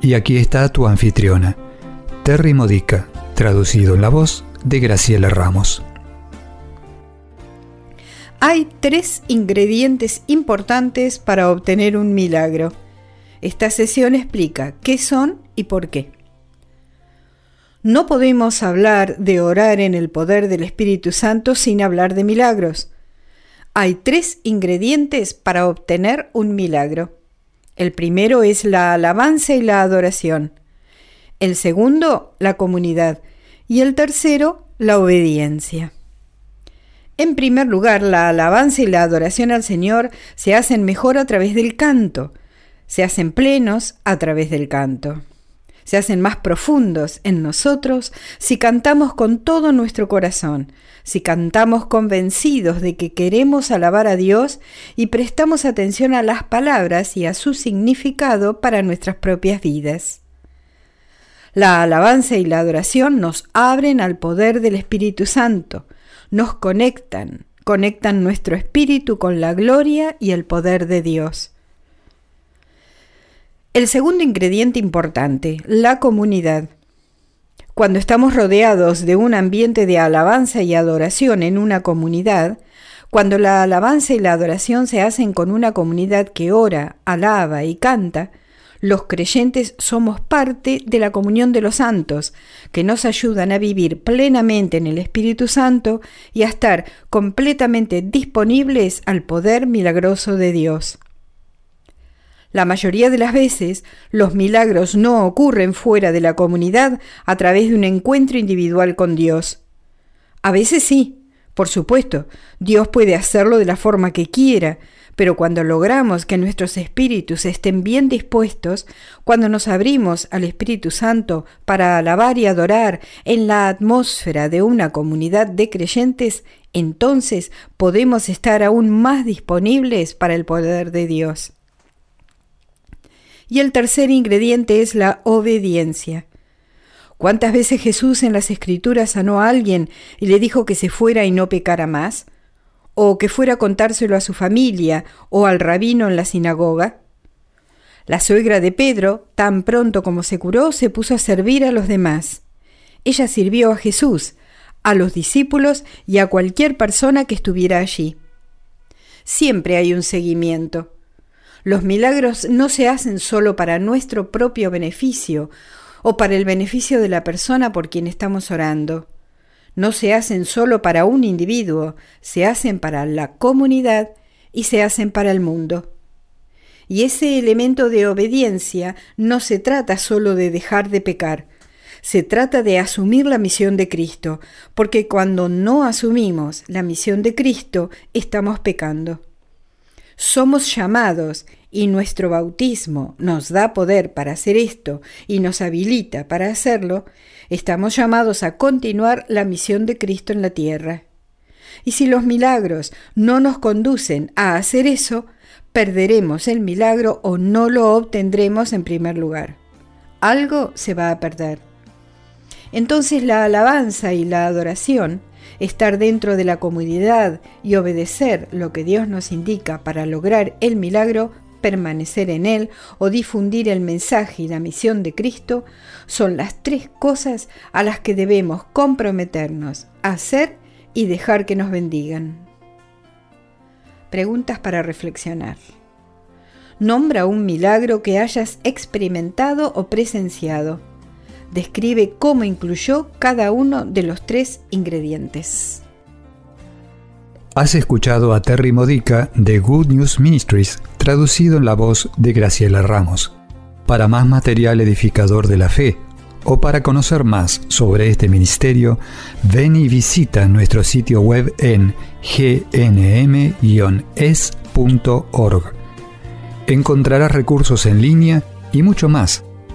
Y aquí está tu anfitriona, Terry Modica, traducido en la voz de Graciela Ramos. Hay tres ingredientes importantes para obtener un milagro. Esta sesión explica qué son y por qué. No podemos hablar de orar en el poder del Espíritu Santo sin hablar de milagros. Hay tres ingredientes para obtener un milagro. El primero es la alabanza y la adoración. El segundo, la comunidad. Y el tercero, la obediencia. En primer lugar, la alabanza y la adoración al Señor se hacen mejor a través del canto, se hacen plenos a través del canto, se hacen más profundos en nosotros si cantamos con todo nuestro corazón, si cantamos convencidos de que queremos alabar a Dios y prestamos atención a las palabras y a su significado para nuestras propias vidas. La alabanza y la adoración nos abren al poder del Espíritu Santo, nos conectan, conectan nuestro espíritu con la gloria y el poder de Dios. El segundo ingrediente importante, la comunidad. Cuando estamos rodeados de un ambiente de alabanza y adoración en una comunidad, cuando la alabanza y la adoración se hacen con una comunidad que ora, alaba y canta, los creyentes somos parte de la comunión de los santos, que nos ayudan a vivir plenamente en el Espíritu Santo y a estar completamente disponibles al poder milagroso de Dios. La mayoría de las veces, los milagros no ocurren fuera de la comunidad a través de un encuentro individual con Dios. A veces sí, por supuesto, Dios puede hacerlo de la forma que quiera, pero cuando logramos que nuestros espíritus estén bien dispuestos, cuando nos abrimos al Espíritu Santo para alabar y adorar en la atmósfera de una comunidad de creyentes, entonces podemos estar aún más disponibles para el poder de Dios. Y el tercer ingrediente es la obediencia. ¿Cuántas veces Jesús en las Escrituras sanó a alguien y le dijo que se fuera y no pecara más? ¿O que fuera a contárselo a su familia o al rabino en la sinagoga? La suegra de Pedro, tan pronto como se curó, se puso a servir a los demás. Ella sirvió a Jesús, a los discípulos y a cualquier persona que estuviera allí. Siempre hay un seguimiento. Los milagros no se hacen solo para nuestro propio beneficio o para el beneficio de la persona por quien estamos orando. No se hacen solo para un individuo, se hacen para la comunidad y se hacen para el mundo. Y ese elemento de obediencia no se trata solo de dejar de pecar, se trata de asumir la misión de Cristo, porque cuando no asumimos la misión de Cristo, estamos pecando somos llamados y nuestro bautismo nos da poder para hacer esto y nos habilita para hacerlo, estamos llamados a continuar la misión de Cristo en la tierra. Y si los milagros no nos conducen a hacer eso, perderemos el milagro o no lo obtendremos en primer lugar. Algo se va a perder. Entonces la alabanza y la adoración estar dentro de la comunidad y obedecer lo que Dios nos indica para lograr el milagro, permanecer en él o difundir el mensaje y la misión de Cristo, son las tres cosas a las que debemos comprometernos, hacer y dejar que nos bendigan. Preguntas para reflexionar. Nombra un milagro que hayas experimentado o presenciado describe cómo incluyó cada uno de los tres ingredientes. Has escuchado a Terry Modica de Good News Ministries, traducido en la voz de Graciela Ramos. Para más material edificador de la fe o para conocer más sobre este ministerio, ven y visita nuestro sitio web en gnm-es.org. Encontrarás recursos en línea y mucho más